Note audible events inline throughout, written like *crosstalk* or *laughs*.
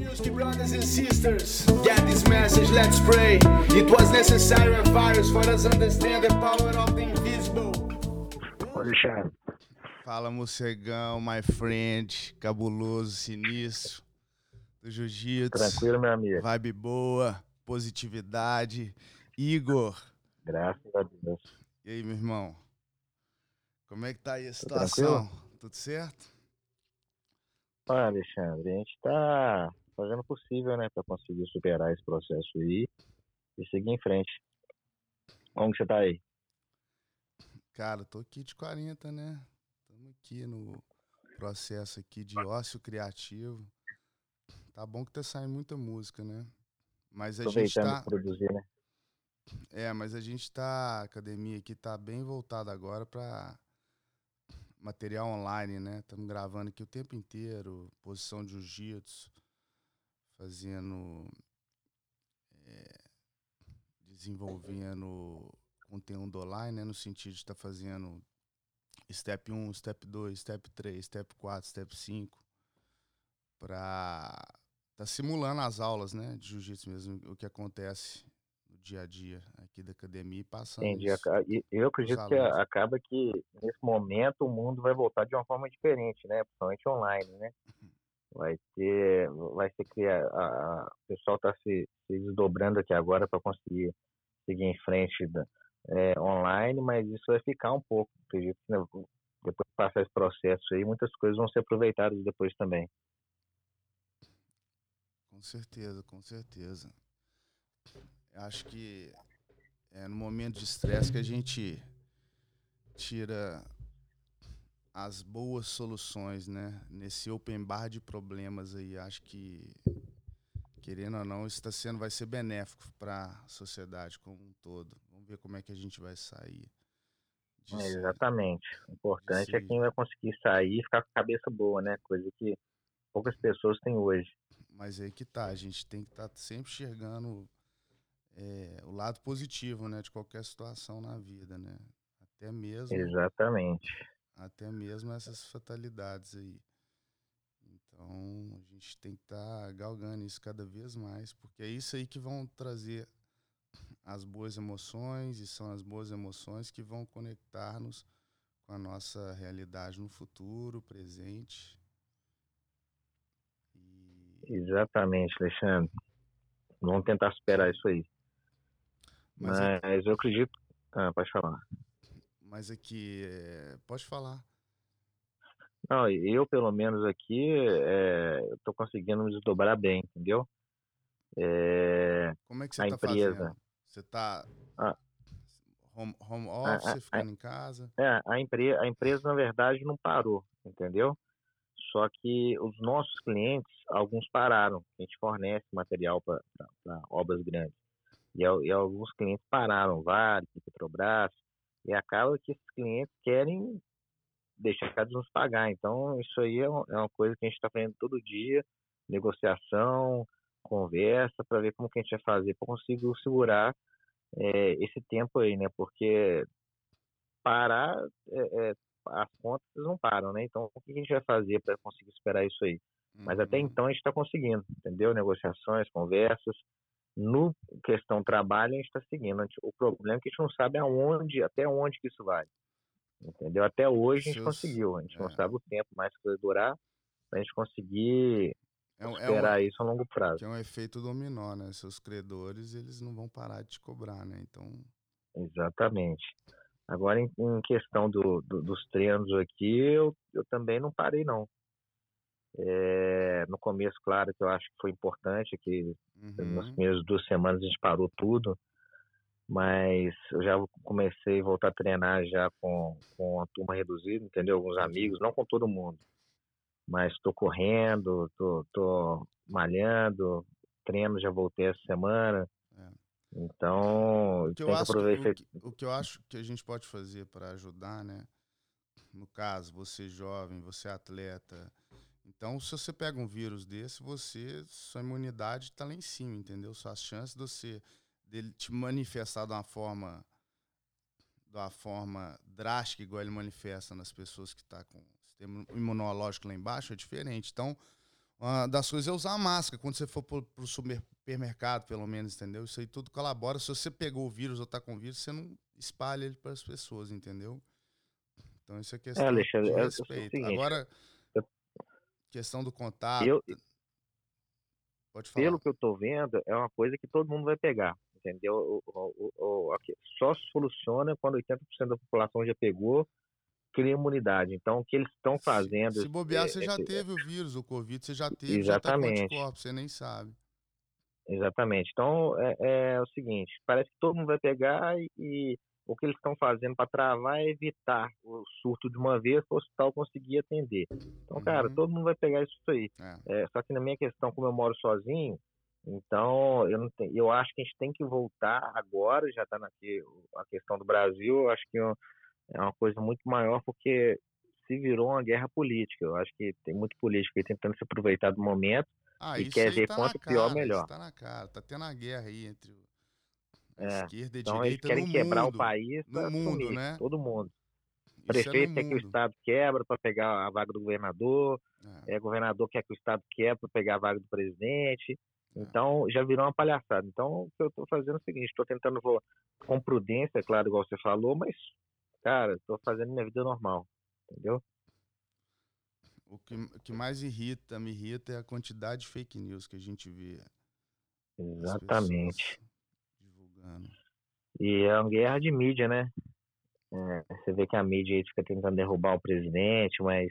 Music brothers and sisters, get this message, let's pray. It was necessary a virus for us understand the power of the invisible. Alexandre. Fala, morcegão, my friend, cabuloso, sinistro, do jiu-jitsu. Tranquilo, meu amigo. Vibe boa, positividade. Igor. Graças a Deus. E aí, meu irmão? Como é que tá aí a situação? Tudo certo? Olha, Alexandre, a gente está fazendo o possível, né, para conseguir superar esse processo aí e seguir em frente. Como que você tá aí? Cara, tô aqui de 40, né? Estamos aqui no processo aqui de ócio criativo. Tá bom que tá saindo muita música, né? Mas a gente tá... produzir, né? É, mas a gente tá. A academia aqui tá bem voltada agora para material online, né? Estamos gravando aqui o tempo inteiro, posição de jiu-jitsu, fazendo. é, desenvolvendo conteúdo online, né? No sentido de estar fazendo step 1, step 2, step 3, step 4, step 5, para tá simulando as aulas, né? De jiu-jitsu mesmo, o que acontece no dia a dia aqui da academia e passando Entendi. isso. Eu acredito que acaba que nesse momento o mundo vai voltar de uma forma diferente, né? Principalmente online, né? *laughs* Vai ter, vai ser que a, a- a- o pessoal está se, se desdobrando aqui agora para conseguir seguir em frente da- é, online, mas isso vai ficar um pouco. Acredito que né, depois de passar esse processo aí, muitas coisas vão ser aproveitadas depois também. Com certeza, com certeza. Acho que é no momento de estresse que a gente tira as boas soluções, né? Nesse open bar de problemas aí, acho que querendo ou não, isso está sendo vai ser benéfico para a sociedade como um todo. Vamos ver como é que a gente vai sair É, exatamente. O importante é quem vai conseguir sair e ficar com a cabeça boa, né? Coisa que poucas pessoas têm hoje. Mas aí que tá, a gente tem que estar sempre enxergando é, o lado positivo, né, de qualquer situação na vida, né? Até mesmo, Exatamente. Até mesmo essas fatalidades aí. Então, a gente tem que estar galgando isso cada vez mais, porque é isso aí que vão trazer as boas emoções e são as boas emoções que vão conectar-nos com a nossa realidade no futuro, presente. E Exatamente, Alexandre. Vamos tentar superar isso aí. Mas Mas, é- eu acredito. Ah, pode falar. Mas aqui, é, pode falar. Não, eu, pelo menos aqui, é, eu tô conseguindo me desdobrar bem, entendeu? É, Como é que você A está empresa. fazendo? Você está Ah. home, home A- office, a- ficando em casa? é, a, empre, a empresa, na verdade, não parou, entendeu? Só que os nossos clientes, alguns pararam. A gente fornece material para obras grandes. E, e alguns clientes pararam, Vale, Petrobras, e acaba que esses clientes querem deixar de nos pagar. Então, isso aí é, um- é uma coisa que a gente está fazendo todo dia, negociação, conversa, para ver como que a gente vai fazer para conseguir segurar é, esse tempo aí, né? Porque parar, é, é, as contas não param, né? Então, o que a gente vai fazer para conseguir superar isso aí? Mas até Uhum. então a gente está conseguindo, entendeu? Negociações, conversas. No questão trabalho, a gente está seguindo. O problema é que a gente não sabe aonde, até onde que isso vai. Entendeu? Até hoje a gente conseguiu. A gente não é. sabe o tempo mais que vai durar para a gente conseguir É um, é, um, isso a longo prazo. que é um efeito dominó, né? Seus credores, eles não vão parar de te cobrar, né? Então, Exatamente. Agora, em, em questão do, do- dos treinos aqui, eu, eu também não parei, não. É, no começo, claro, que eu acho que foi importante, que nas uhum, primeiras duas semanas a gente parou tudo, mas eu já comecei a voltar a treinar já com, com a turma reduzida, entendeu? Alguns amigos, não com todo mundo, mas estou correndo, tô malhando, treino já voltei essa semana, É. então o que eu que acho que, o, que, o que eu acho que a gente pode fazer para ajudar, né? No caso, você jovem, você atleta. Então, se você pega um vírus desse, você, sua imunidade está lá em cima, entendeu? Suas chances de você dele te manifestar de uma forma de uma forma drástica, igual ele manifesta nas pessoas que estão com sistema imunológico lá embaixo, é diferente. Então, Uma das coisas é usar máscara quando você for pro, pro supermercado, pelo menos, entendeu? Isso aí tudo colabora. Se você pegou o vírus ou tá com o vírus, você não espalha ele para as pessoas, entendeu? Então isso é questão É, Alexandre, de é o respeito. seguinte, Agora, questão do contato. Eu- Pode falar. Pelo que eu tô vendo, é uma coisa que todo mundo vai pegar, entendeu? O, o- o- só soluciona quando 80% da população já pegou, cria imunidade. Então, o que eles estão Se- fazendo... Se, bobear, é- você é já que- teve o vírus, o Covid, você já teve, já tá Exatamente. anticorpos, você nem sabe. Exatamente. Então, é, é o seguinte, parece que todo mundo vai pegar e, e o que eles estão fazendo para travar é evitar o surto de uma vez para o hospital conseguir atender. Então, cara, Uhum. todo mundo vai pegar isso aí. É. É, só que na minha questão, como eu moro sozinho, então eu, não tenho, eu acho que a gente tem que voltar agora, já está a questão do Brasil, eu acho que é uma- é uma coisa muito maior, porque se virou uma guerra política. Eu acho que tem muito político aí tentando se aproveitar do momento. Ah, E quer ver tá quanto na pior, cara, melhor. Isso tá na cara. Tá tendo a guerra aí entre o- É, esquerda e Então eles direita querem no quebrar mundo. o país No mundo, né? todo mundo. Isso é Prefeito quer que o. Estado quebra para pegar a vaga do governador, É. é, governador quer que o Estado quebra para pegar a vaga do presidente. É. Então, já virou uma palhaçada. Então, o que eu estou fazendo é o seguinte: estou tentando, vou, com prudência, é claro, igual você falou, mas, cara, estou fazendo minha vida normal, entendeu? O que, o que mais irrita, me irrita é a quantidade de fake news que a gente vê. Exatamente. E é uma guerra de mídia, né? É, você vê que a mídia aí fica tentando derrubar o presidente, mas,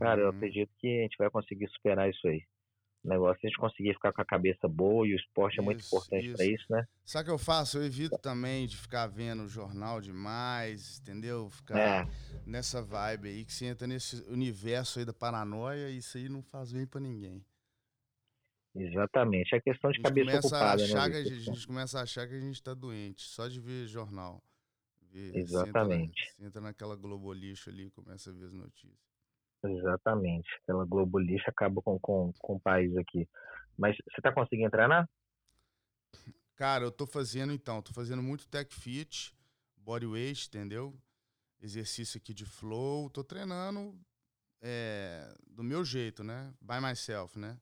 cara, eu Uhum. acredito que a gente vai conseguir superar isso aí. O negócio é a gente conseguir ficar com a cabeça boa e o esporte é muito Isso, importante para isso, né? Sabe o que eu faço? Eu evito também de ficar vendo jornal demais, entendeu? Ficar É, nessa vibe aí, que você entra nesse universo aí da paranoia e isso aí não faz bem pra ninguém. Exatamente. É questão A de cabeça começa a ocupada, achar né? que a gente, a gente começa a achar que a gente tá doente, só de ver jornal. Ver- você entra na- Exatamente. Você entra naquela globolixo ali e começa a ver as notícias. Exatamente. Aquela Globo lixo acaba com, com, com o país aqui. Mas você tá conseguindo treinar? Cara, eu tô fazendo então, tô fazendo muito tech fit, bodyweight, entendeu? Exercício aqui de flow, tô treinando é, do meu jeito, né? By myself, né?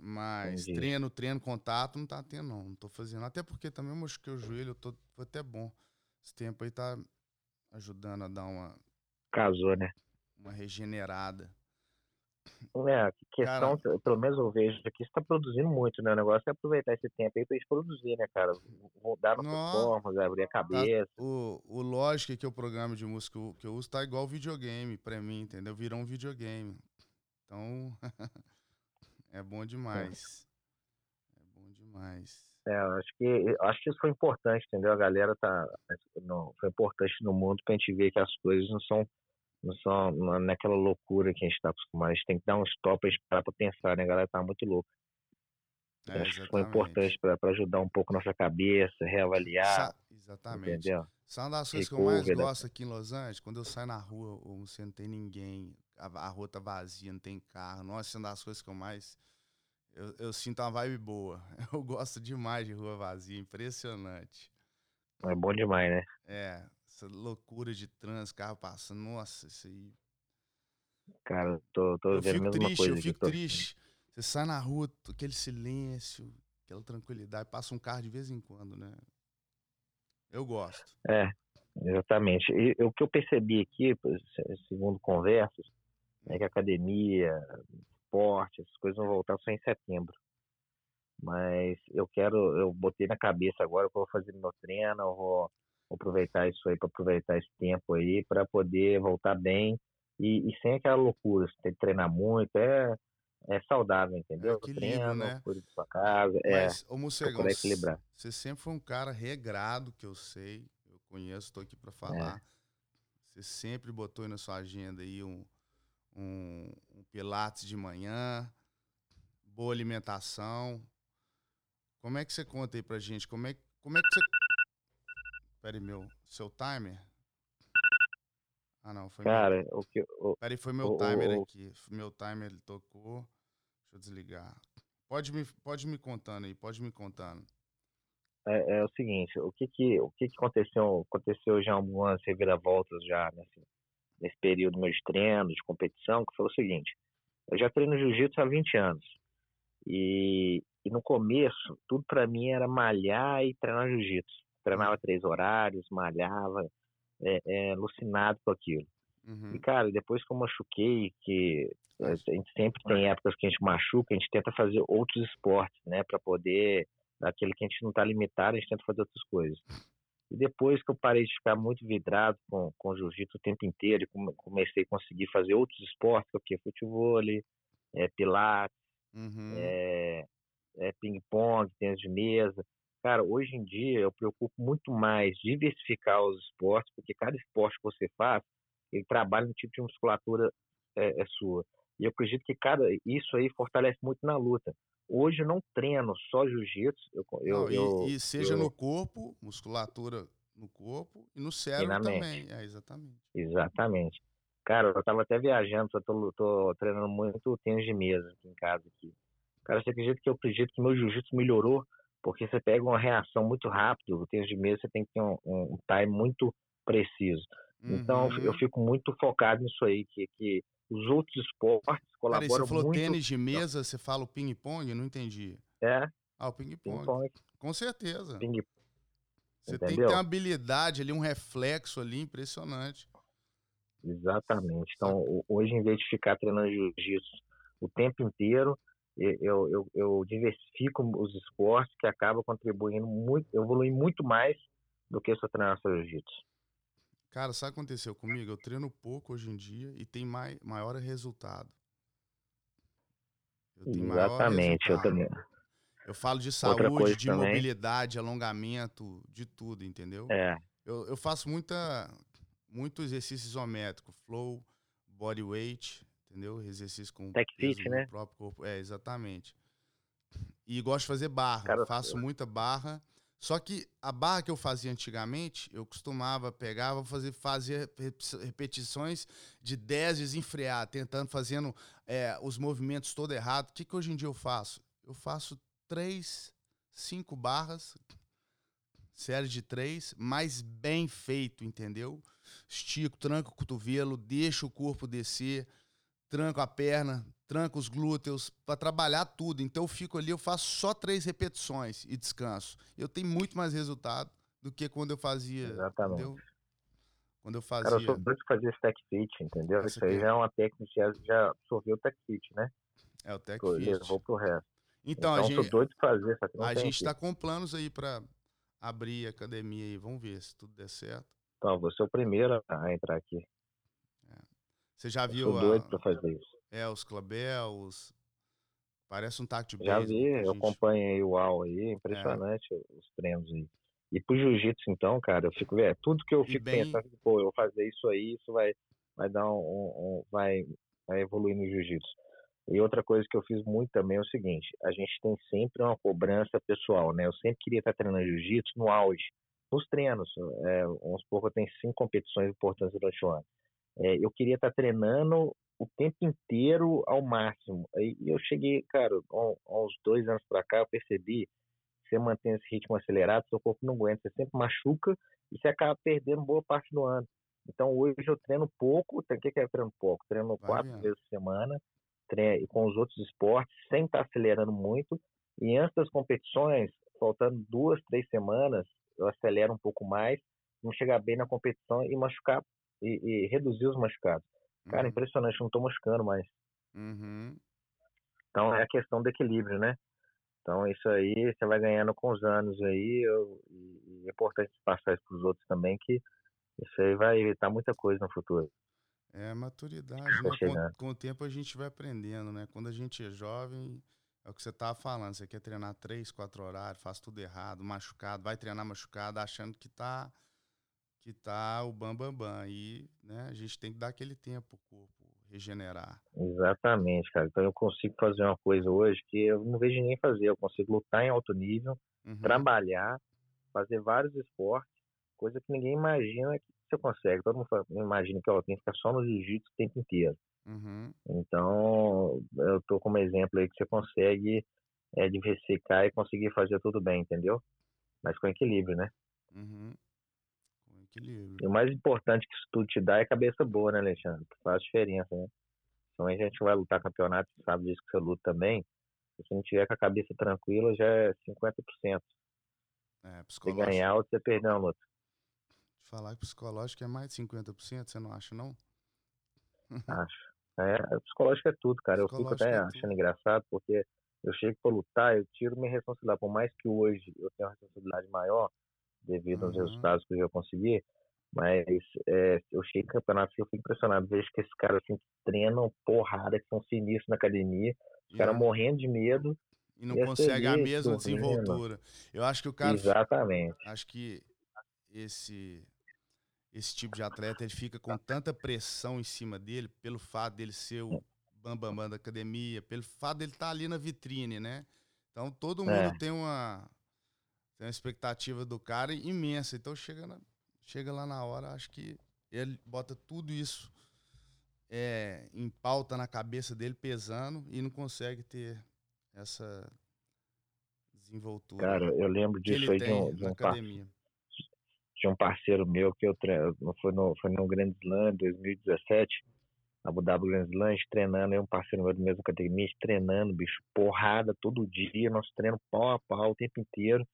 Mas Entendi. treino, treino, contato, não tá tendo, não. Não tô fazendo. Até porque também eu machuquei o joelho, eu tô, foi até bom. Esse tempo aí tá ajudando a dar uma, Casou, né? uma regenerada. É, questão, pelo menos eu vejo aqui, você tá produzindo muito, né? O negócio é aproveitar esse tempo aí pra gente produzir, né, cara? Mudar nossas Nó. formas, abrir a cabeça. O, o Logic, que é o programa de música que eu uso, tá igual videogame pra mim, entendeu? Virou um videogame. Então, *laughs* é bom demais. É bom demais. É, eu acho que eu acho que isso foi importante, entendeu? A galera tá. Não, foi importante no mundo pra gente ver que as coisas não são, não são não é naquela loucura que a gente tá acostumado. A gente tem que dar um stop pra gente parar pra pensar, né? A galera tá muito louca. É, acho que foi importante pra pra ajudar um pouco nossa cabeça, reavaliar, Sa- exatamente. entendeu? Uma das coisas que eu mais né? gosto aqui em Los Angeles? Quando eu saio na rua, ou você não tem ninguém, a, a rua tá vazia, não tem carro. Nossa, é uma das coisas que eu mais. Eu, eu sinto uma vibe boa. *laughs* Eu gosto demais de rua vazia, impressionante. É bom demais, né? É, essa loucura de trânsito, carro passando, nossa, isso aí. Cara, tô, tô Eu vendo a fico mesma triste, coisa. eu fico tô- triste. Você sai na rua, aquele silêncio, aquela tranquilidade, passa um carro de vez em quando, né? Eu gosto. É, exatamente. E o que eu percebi aqui, se- segundo conversas, é que academia, esporte, essas coisas vão voltar só em setembro. Mas eu quero, eu botei na cabeça agora que eu vou fazer meu treino, eu vou aproveitar isso aí para aproveitar esse tempo aí para poder voltar bem e, e sem aquela loucura, você tem que treinar muito, é, é saudável, entendeu? Eu equilíbrio, treino, né? da sua casa, é, Mas, ô Morcegão, procurar equilibrar. você sempre foi um cara regrado, que eu sei, eu conheço, tô aqui pra É. falar. Você sempre botou aí na sua agenda aí um, um, um pilates de manhã, boa alimentação. Como é que você conta aí pra gente? Como é, como é que você... Peraí, meu, seu timer? Ah, não, foi meu Cara, o que o, Peraí, foi meu O- timer o- aqui. Meu timer ele tocou. Deixa eu desligar. Pode me, pode me contando aí, pode me contando. é, é o seguinte, o que que, o que que aconteceu? Aconteceu já algumas reviravoltas já nesse, nesse período meu de treino, de competição, que foi o seguinte, eu já treino jiu-jitsu há 20 anos. E, e no começo, tudo para mim era malhar e treinar jiu-jitsu. Treinava três horários, malhava, é, é, alucinado com aquilo. Uhum. E, cara, depois que eu machuquei, que a gente sempre tem épocas que a gente machuca, a gente tenta fazer outros esportes, né, para poder, daquele que a gente não tá limitado, a gente tenta fazer outras coisas. E depois que eu parei de ficar muito vidrado com, com jiu-jitsu o tempo inteiro e comecei a conseguir fazer outros esportes, que é futebol, é, pilates, uhum. é, é ping-pong, tênis de mesa. Cara, hoje em dia eu preocupo muito mais diversificar os esportes, porque cada esporte que você faz, ele trabalha no tipo de musculatura é, é sua. E eu acredito que cada isso aí fortalece muito na luta. Hoje eu não treino só jiu-jitsu. Eu, eu, e, e, seja eu, no corpo, musculatura no corpo e no cérebro e também. É, exatamente. Exatamente. Cara, eu tava até viajando, eu tô, tô treinando muito tênis de mesa aqui em casa. Aqui. Cara, você acredita que eu acredito que meu jiu-jitsu melhorou? Porque você pega uma reação muito rápida, o tênis de mesa você tem que ter um, um time muito preciso. Então, uhum. eu fico muito focado nisso aí, que, que os outros esportes colaboram Peraí, você falou muito... tênis de mesa, você fala o ping-pong? Não entendi. É. Ah, o ping-pong. Ping Com certeza. Ping você Entendeu? tem que ter uma habilidade ali, um reflexo ali impressionante. Exatamente. Então, hoje, em vez de ficar treinando jiu-jitsu o tempo inteiro, eu, eu, eu diversifico os esportes que acabam contribuindo muito, eu evoluo muito mais do que eu treinar só jiu-jitsu. Cara, sabe o que aconteceu comigo? Eu treino pouco hoje em dia e tem mai, maior resultado. Eu Exatamente, eu também. Eu falo de saúde, de também. mobilidade, alongamento, de tudo, entendeu? É. Eu, eu faço muita, muito exercício isométrico, flow, body weight, entendeu? Exercício com Tech fit, né? próprio corpo. É, exatamente. E gosto de fazer barra. Cara, faço eu... muita barra. Só que a barra que eu fazia antigamente, eu costumava pegar, vou fazer, fazer repetições de 10 desenfrear, tentando, fazendo é, os movimentos todo errado. O que, que hoje em dia eu faço? Eu faço três, cinco barras, série de três, mas bem feito, entendeu? Estico, tranco o cotovelo, deixo o corpo descer, tranco a perna, tranco os glúteos, para trabalhar tudo. Então eu fico ali, eu faço só três repetições e descanso. Eu tenho muito mais resultado do que quando eu fazia. Exatamente. Entendeu? Quando eu fazia. Cara, eu sou doido de fazer stack fit, entendeu? Essa Isso aí já é uma técnica que já absorveu o tech fit, né? É o tech fit. Levou pro resto. Então, então a gente. Doido de fazer, A gente está com planos aí para abrir a academia aí. Vamos ver se tudo der certo. Então, vou ser o primeiro a entrar aqui. Você já viu. Sou doido a... pra fazer isso. É, os Clabel, os. Parece um taco de Já vi, eu gente... acompanhei o UAU aí, é impressionante é. os treinos aí. E pro jiu-jitsu, então, cara, eu fico é, tudo que eu fico bem... pensando, pô, eu vou fazer isso aí, isso vai, vai dar um, um, um vai, vai evoluir no jiu-jitsu. E outra coisa que eu fiz muito também é o seguinte, a gente tem sempre uma cobrança pessoal, né? Eu sempre queria estar treinando jiu-jitsu no auge, nos treinos. É, supor que eu tenho cinco competições importantes durante o ano. É, eu queria estar treinando o tempo inteiro ao máximo. Aí eu cheguei, cara, uns dois anos para cá, eu percebi que você mantém esse ritmo acelerado, seu corpo não aguenta, você sempre machuca e você acaba perdendo boa parte do ano. Então hoje eu treino pouco, o que é treino pouco? Treino Vai quatro vezes por semana, treino com os outros esportes, sem estar acelerando muito. E antes das competições, faltando duas, três semanas, eu acelero um pouco mais, não chegar bem na competição e machucar e, e reduzir os machucados. Cara, uhum. impressionante, não tô machucando mais. Uhum. Então é a questão do equilíbrio, né? Então isso aí você vai ganhando com os anos aí, eu, e é importante passar isso para os outros também, que isso aí vai evitar muita coisa no futuro. É maturidade, né? com, com, o tempo a gente vai aprendendo, né? Quando a gente é jovem, é o que você tava falando, você quer treinar três, quatro horários, faz tudo errado, machucado, vai treinar machucado, achando que tá que tá o bam bam bam e né, a gente tem que dar aquele tempo o corpo regenerar. Exatamente, cara. Então eu consigo fazer uma coisa hoje que eu não vejo ninguém fazer. Eu consigo lutar em alto nível, uhum. trabalhar, fazer vários esportes, coisa que ninguém imagina que você consegue. Todo mundo imagina que ó, tem que ficar só no jiu-jitsu o tempo inteiro. Uhum. Então, eu tô como exemplo aí que você consegue é, diversificar e conseguir fazer tudo bem, entendeu? Mas com equilíbrio, né? Uhum. E o mais importante que isso tudo te dá é cabeça boa, né, Alexandre? Que faz diferença, né? Principalmente a gente vai lutar campeonato, sabe disso que você luta também. Se você não tiver com a cabeça tranquila, já é 50%. É, Você ganhar ou você perder uma luta. Falar que psicológico é mais de 50%, você não acha, não? *laughs* Acho. É, psicológico é tudo, cara. Eu fico até Psicológico é achando engraçado, porque eu chego pra lutar, eu tiro minha responsabilidade. Por mais que hoje eu tenha uma responsabilidade maior, devido aos Uhum. resultados que eu já consegui, mas é, eu chego em campeonato e eu fico impressionado. Vejo que esses caras assim, treinam porrada, que são sinistros na academia, os E caras não- morrendo de medo. E não e a consegue a mesma sorrindo. desenvoltura. Eu acho que o cara. Exatamente. Acho que esse esse tipo de atleta ele fica com tanta pressão em cima dele pelo fato dele ser o bambambam bam, bam da academia, pelo fato dele estar ali na vitrine, né? Então todo mundo É. tem uma tem uma expectativa do cara imensa. Então chega na- chega lá na hora, acho que ele bota tudo isso é, em pauta na cabeça dele pesando e não consegue ter essa desenvoltura Cara, eu lembro disso aí de um, de um academia. tinha um parceiro meu que eu treino, foi no, foi no Grand Slam 2017, Abu Dhabi Grand Slam, treinando, eu um parceiro meu do mesmo academia, treinando, bicho, porrada todo dia, nosso treino pau a pau o tempo inteiro.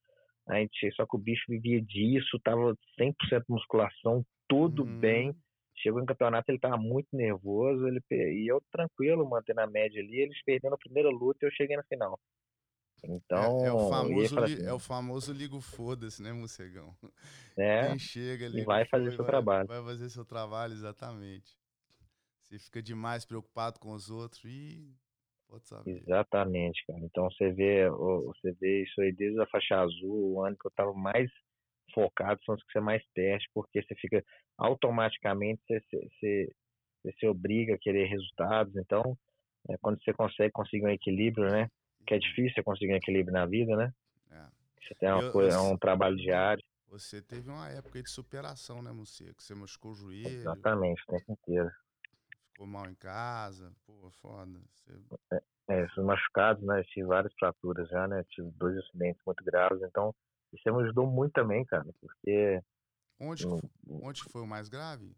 A gente, só que o bicho vivia disso, tava 100% musculação, tudo Uhum. bem. Chegou em campeonato, ele tava muito nervoso, ele e eu tranquilo, mantendo a média ali, eles perdendo a primeira luta e eu cheguei na final. Então, é, é o e aí famoso, assim, é o famoso ligo foda-se, né, morcegão? é, Quem chega ali e vai fazer seu trabalho. Vai fazer seu trabalho, exatamente. Você fica demais preocupado com os outros e pode saber. Exatamente, cara. Então você vê, você vê isso aí desde a faixa azul, o ano que eu tava mais focado são os que você mais perde, porque você fica automaticamente você, você, você, se obriga a querer resultados. Então, é, quando você consegue conseguir um equilíbrio, né? Que é difícil você conseguir um equilíbrio na vida, né? É. Você tem uma Eu- coisa, eu- é um trabalho diário. Você teve uma época de superação, né, Morcego? Você machucou o joelho, Exatamente, o tempo inteiro. Ficou mal em casa. Pô, foda. Você... É, esses machucados, né? Eu tive várias fraturas já, né? Tive dois acidentes muito graves, então isso me ajudou muito também, cara, porque Onde, eu, onde foi o mais grave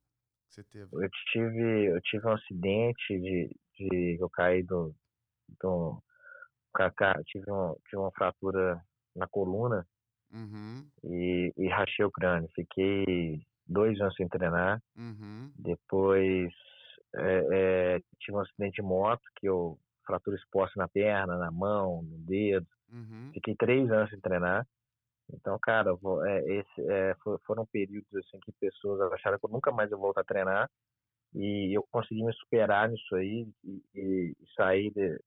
que você teve? eu tive, eu tive um acidente de, de eu caí do, do ca- ca- tive, um, tive uma fratura na coluna Uhum, e, e rachei o crânio. Fiquei dois anos sem treinar. uhum, Depois é, é, tive um acidente de moto que eu fratura exposta na perna, na mão, no dedo. uhum. Fiquei três anos sem treinar. Então, cara, eu é, esse, é, fo- foram períodos assim que pessoas acharam que eu nunca mais ia voltar a treinar. E eu consegui me superar nisso aí e, e sair, de,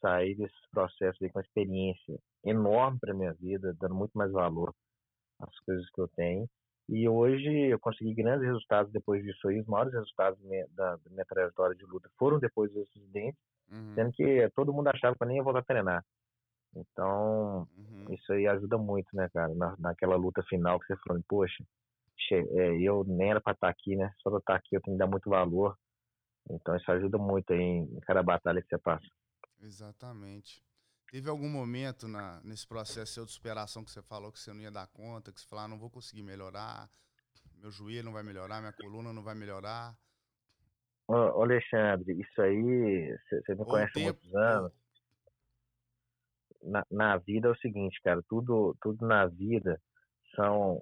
sair desses processos com uma experiência enorme para minha vida, dando muito mais valor às coisas que eu tenho. E hoje eu consegui grandes resultados depois disso aí. Os maiores resultados da minha, da, da minha trajetória de luta foram depois dos acidentes, uhum, sendo que todo mundo achava que eu nem ia voltar a treinar. Então, uhum. isso aí ajuda muito, né, cara? Na, naquela luta final que você falou, poxa, é, eu nem era pra estar aqui, né? Só pra estar aqui eu tenho que dar muito valor. Então isso ajuda muito aí em cada batalha que você passa. Exatamente. Teve algum momento na, nesse processo seu de superação que você falou que você não ia dar conta, que você falou, ah, não vou conseguir melhorar, meu joelho não vai melhorar, minha coluna não vai melhorar. Ô, ô, Alexandre, isso aí, você me Ou conhece há muitos anos. Na, na vida é o seguinte, cara, tudo, tudo na vida são.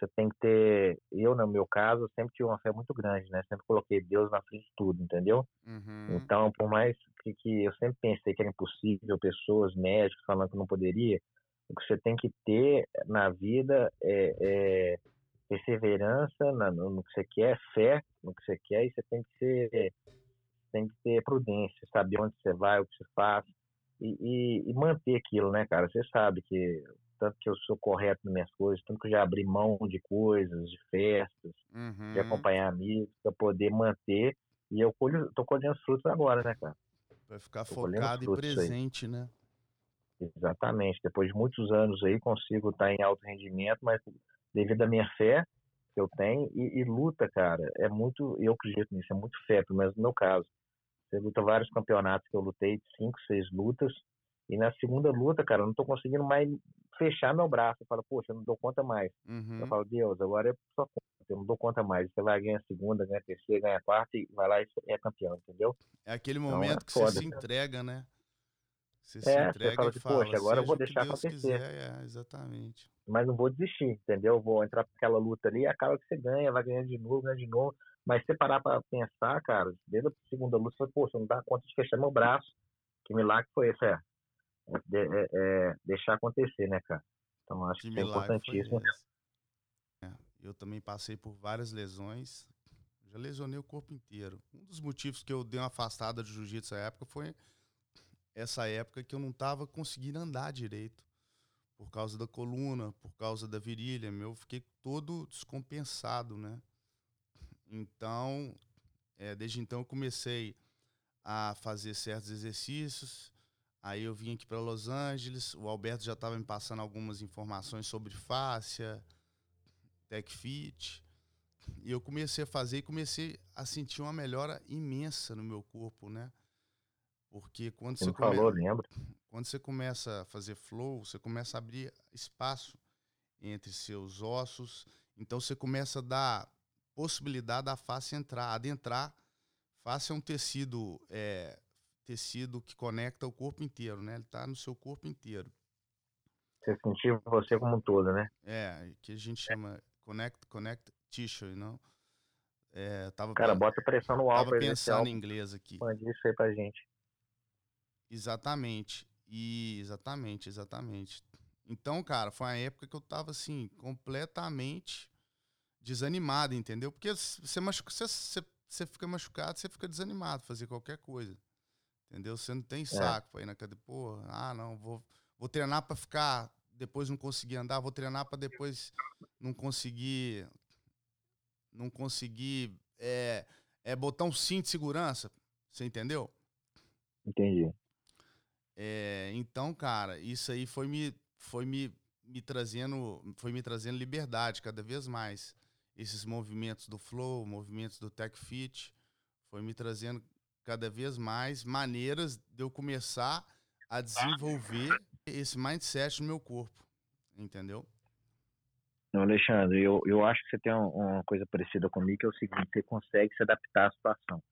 Você tem que ter. Eu, no meu caso, sempre tive uma fé muito grande, né? Sempre coloquei Deus na frente de tudo, entendeu? Uhum, Então, por mais que, que eu sempre pensei que era impossível, pessoas, médicos falando que não poderia, o que você tem que ter na vida é, é perseverança na- no, no que você quer, fé no que você quer, e você tem que ser, tem que ter prudência, saber onde você vai, o que você faz, e, e, e manter aquilo, né, cara? Você sabe que tanto que eu sou correto nas minhas coisas, tanto que eu já abri mão de coisas, de festas, uhum. de acompanhar amigos, para poder manter. E eu colho, tô colhendo os frutos agora, né, cara? Vai ficar Tô focado e frutos aí. presente, né? Exatamente. Depois de muitos anos aí, consigo estar em alto rendimento, mas devido à minha fé que eu tenho, e, e luta, cara, é muito, eu acredito nisso, é muito fé, pelo menos no meu caso. Você luta vários campeonatos que eu lutei, cinco, seis lutas, e na segunda luta, cara, eu não tô conseguindo mais fechar meu braço. Eu falo, poxa, eu não dou conta mais. Uhum. Eu falo, Deus, agora é só conta. eu não dou conta mais. Você vai ganhar segunda, ganha terceira, ganha quarta e vai lá e é campeão, entendeu? É aquele momento então, é que foda, você se entrega, né? Você é, se entrega você fala assim, poxa, agora eu vou deixar acontecer. Quiser, é, exatamente. Mas não vou desistir, entendeu? Vou entrar pra aquela luta ali, acaba que você ganha, vai ganhando de novo, ganha de novo. Mas se parar pra pensar, cara, desde a segunda luta, você pô, você não dá conta de fechar meu braço. Que milagre foi esse, é? É, é, é deixar acontecer, né, cara? Então acho que, que é importantíssimo. É, eu também passei por várias lesões. Já lesionei o corpo inteiro. Um dos motivos que eu dei uma afastada de jiu-jitsu na época foi essa época que eu não estava conseguindo andar direito. Por causa da coluna, por causa da virilha, meu, eu fiquei todo descompensado, né? Então, é, desde então eu comecei a fazer certos exercícios. Aí eu vim aqui para Los Angeles. O Alberto já estava me passando algumas informações sobre fáscia, tech fit. E eu comecei a fazer e comecei a sentir uma melhora imensa no meu corpo, né? Porque quando você, você falou, come... quando você começa a fazer flow, você começa a abrir espaço entre seus ossos. Então você começa a dar possibilidade da face entrar, adentrar. Face é um tecido, é, tecido que conecta o corpo inteiro, né? Ele está no seu corpo inteiro. Você sentiu você como um todo, né? É, que a gente chama connect, connect tissue, não? É, tava, Cara, bota pressão no alto. Tava pensando em inglês aqui. Mande isso aí pra gente. Exatamente. E exatamente, exatamente. Então, cara, foi uma época que eu tava assim, completamente desanimado, entendeu? Porque você, machuca, você, você, você fica machucado, você fica desanimado fazer qualquer coisa. Entendeu? Você não tem é. saco é. pra ir na cadeia. Pô, ah, não, vou, vou treinar para ficar, depois não conseguir andar, vou treinar para depois não conseguir. Não conseguir é, é botar um cinto de segurança. Você entendeu? Entendi. É, então, cara, isso aí foi me, foi me, me trazendo, foi me trazendo liberdade cada vez mais. Esses movimentos do flow, movimentos do tech fit, foi me trazendo cada vez mais maneiras de eu começar a desenvolver esse mindset no meu corpo, entendeu? Não, Alexandre, eu, eu acho que você tem uma coisa parecida comigo, que é o seguinte, você consegue se adaptar à situação.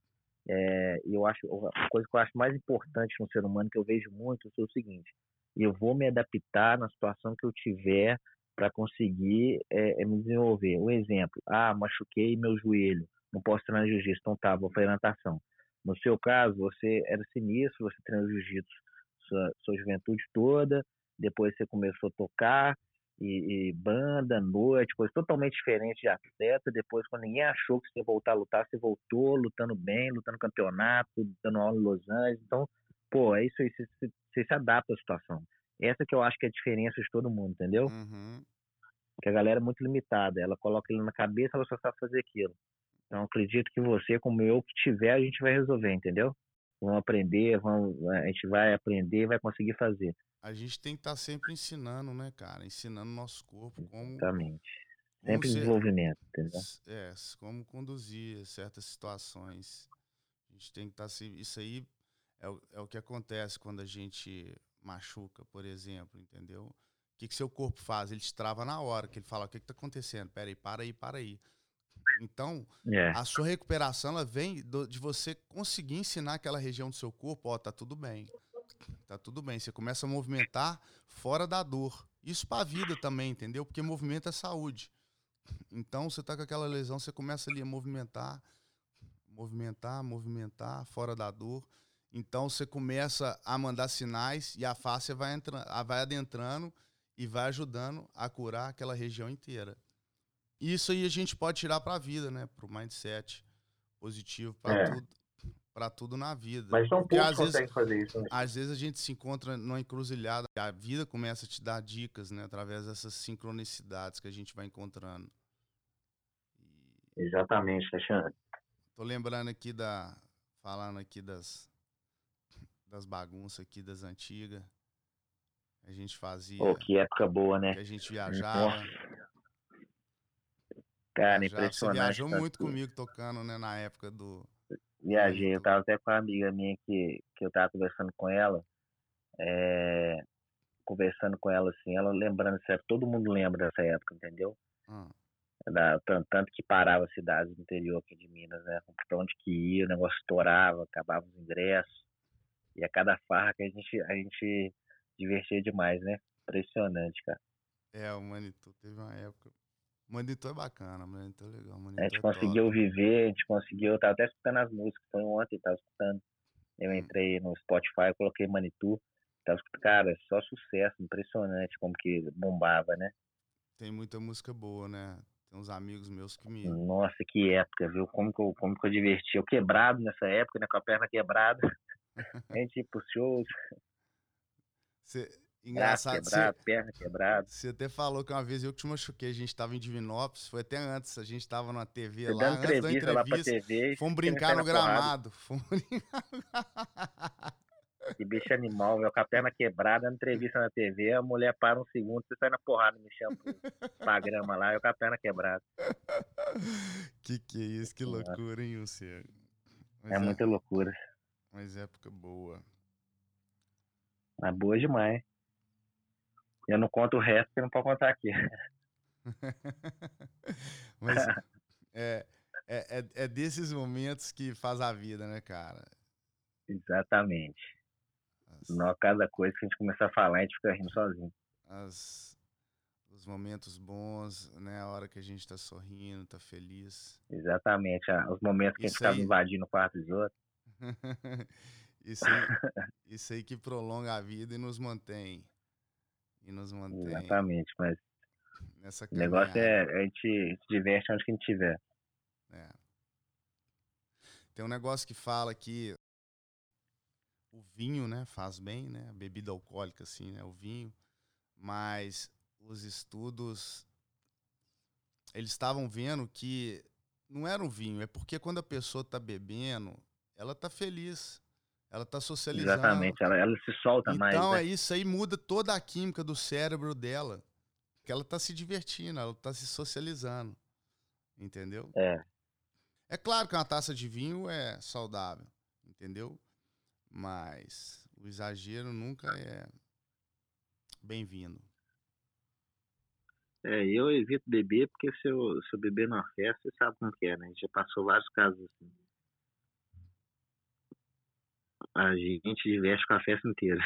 É, eu acho a coisa que eu acho mais importante no ser humano que eu vejo muito é o seguinte: eu vou me adaptar na situação que eu tiver para conseguir é, é, me desenvolver. Um exemplo: ah, machuquei meu joelho, não posso treinar jiu-jitsu, então tá, vou fazer natação. No seu caso, você era sinistro, você treinou jiu-jitsu sua, sua juventude toda, depois você começou a tocar, e, e, banda, noite, coisa totalmente diferente de atleta. Depois, quando ninguém achou que você ia voltar a lutar, você voltou lutando bem, lutando campeonato, dando aula em Los Angeles. Então, pô, é isso aí, você, você, se adapta à situação. Essa que eu acho que é a diferença de todo mundo, entendeu? Uhum. Porque a galera é muito limitada, ela coloca ele na cabeça, ela só sabe fazer aquilo. Então, acredito que você, como eu, que tiver, a gente vai resolver, entendeu? Vamos aprender, vamos, a gente vai aprender e vai conseguir fazer a gente tem que estar tá sempre ensinando, né, cara? Ensinando nosso corpo como. Exatamente. Sempre ser, desenvolvimento, entendeu? É, como conduzir certas situações. A gente tem que estar. Tá, isso aí é o, é o que acontece quando a gente machuca, por exemplo, entendeu? O que, que seu corpo faz? Ele te trava na hora, que ele fala: o que está acontecendo? Pera aí, para aí, para aí. Então, é. a sua recuperação ela vem do, de você conseguir ensinar aquela região do seu corpo: ó, oh, tá tudo bem tá tudo bem. Você começa a movimentar fora da dor. Isso para a vida também, entendeu? Porque movimento é saúde. Então, você tá com aquela lesão, você começa ali a movimentar, movimentar, movimentar fora da dor. Então, você começa a mandar sinais e a face vai, entrando, vai adentrando e vai ajudando a curar aquela região inteira. Isso aí a gente pode tirar para a vida, né? Para o mindset positivo, para é. tudo para tudo na vida. Mas não poucos conseguem fazer isso. Né? Às vezes a gente se encontra numa encruzilhada, a vida começa a te dar dicas, né, através dessas sincronicidades que a gente vai encontrando. E... Exatamente, Alexandre. Tô lembrando aqui da falando aqui das das bagunças aqui das antigas. A gente fazia. Oh, que época boa, né? Que a gente viajava. Cara, impressionante. Você viajou muito comigo tocando, né, na época do Viajei, eu tava até com uma amiga minha que, que eu tava conversando com ela, é, conversando com ela assim, ela lembrando certo, todo mundo lembra dessa época, entendeu? Hum. Da, tanto, tanto que parava cidades do interior aqui de Minas, né? Pra onde que ia, o negócio estourava, acabava os ingressos. E a cada farra que a gente, a gente divertia demais, né? Impressionante, cara. É, o Manitou teve uma época. Manitou é bacana, Manitou é legal. A gente é conseguiu top. viver, a gente conseguiu. Eu tava até escutando as músicas, foi ontem, tava escutando. Eu Hum. entrei no Spotify, coloquei Manitou. Tava escutando, cara, só sucesso, impressionante como que bombava, né? Tem muita música boa, né? Tem uns amigos meus que me. Nossa, que época, viu? Como que eu, como que eu diverti. Eu quebrado nessa época, né? Com a perna quebrada. *laughs* A gente ia pros shows, Cê... braço Engraçado, quebrado, perna quebrada. você até falou que uma vez eu que te machuquei, a gente tava em Divinópolis, foi até antes, a gente tava numa TV Você lá, antes entrevista lá pra entrevista, TV. fomos brincar no na gramado. Fomos *laughs* brincar no gramado. Que bicho animal, velho. Com a perna quebrada, entrevista na TV, a mulher para um segundo, você sai na porrada, me chama pra grama lá, eu com a perna quebrada. Que que é isso, que loucura, hein, você? Mas É muita loucura. Mas época boa. Mas boa demais. Eu não conto o resto, porque não pode contar aqui. *laughs* Mas *laughs* é, é, é, é desses momentos que faz a vida, né, cara? Exatamente. As, Não, cada coisa que a gente começar a falar, a gente fica rindo sozinho. as- os momentos bons, né? A hora que a gente tá sorrindo, tá feliz. Exatamente. ah, Os momentos que a gente Isso aí. invadindo o quarto dos outros. *laughs* isso, aí, isso aí que prolonga a vida e nos mantém. E nos mantém Exatamente. Mas nessa o negócio é a gente se diverte onde que a gente estiver. É. Tem um negócio que fala que o vinho, né, faz bem, né? A bebida alcoólica, assim, né? O vinho. Mas os estudos, eles estavam vendo que não era o vinho, é porque quando a pessoa tá bebendo, ela tá feliz, ela tá socializando. Exatamente. Ela, ela se solta mais. Então né? é isso aí muda toda a química do cérebro dela. Que ela tá se divertindo, ela tá se socializando. Entendeu? É. É claro que uma taça de vinho é saudável, entendeu? Mas o exagero nunca é bem-vindo. É, eu evito beber porque se eu, se eu beber numa festa, você sabe como que é, né? A gente já passou vários casos assim. A gente diverte com a festa inteira.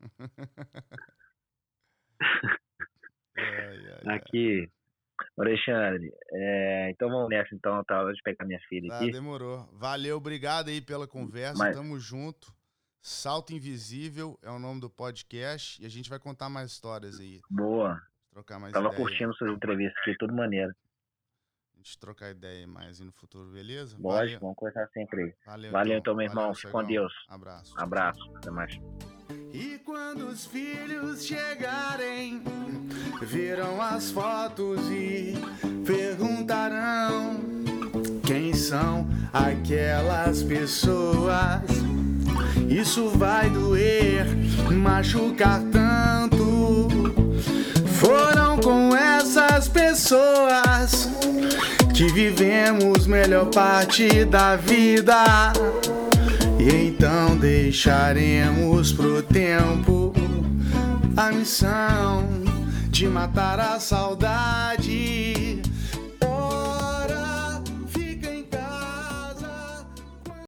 *laughs* Ai, ai. Aqui, Alexandre, é, então vamos nessa então, tá hora de pegar minha filha Tá, aqui. demorou. Valeu, obrigado aí pela conversa. Mas- Tamo junto. Salto Invisível é o nome do podcast e a gente vai contar mais histórias aí. Boa. Trocar mais Tava ideia. curtindo suas entrevistas aqui, tudo maneiro. Gente trocar ideia mais aí no futuro, beleza? Lógico, vamos conversar sempre aí. Valeu, Valeu então, meu irmão. Valeu, Fica com. Deus. Abraço. Abraço. Até mais. E quando os filhos chegarem, verão as fotos e perguntarão quem são aquelas pessoas. Isso vai doer, machucar tanto. Foram com essas pessoas que vivemos melhor parte da vida. E então deixaremos pro tempo a missão de matar a saudade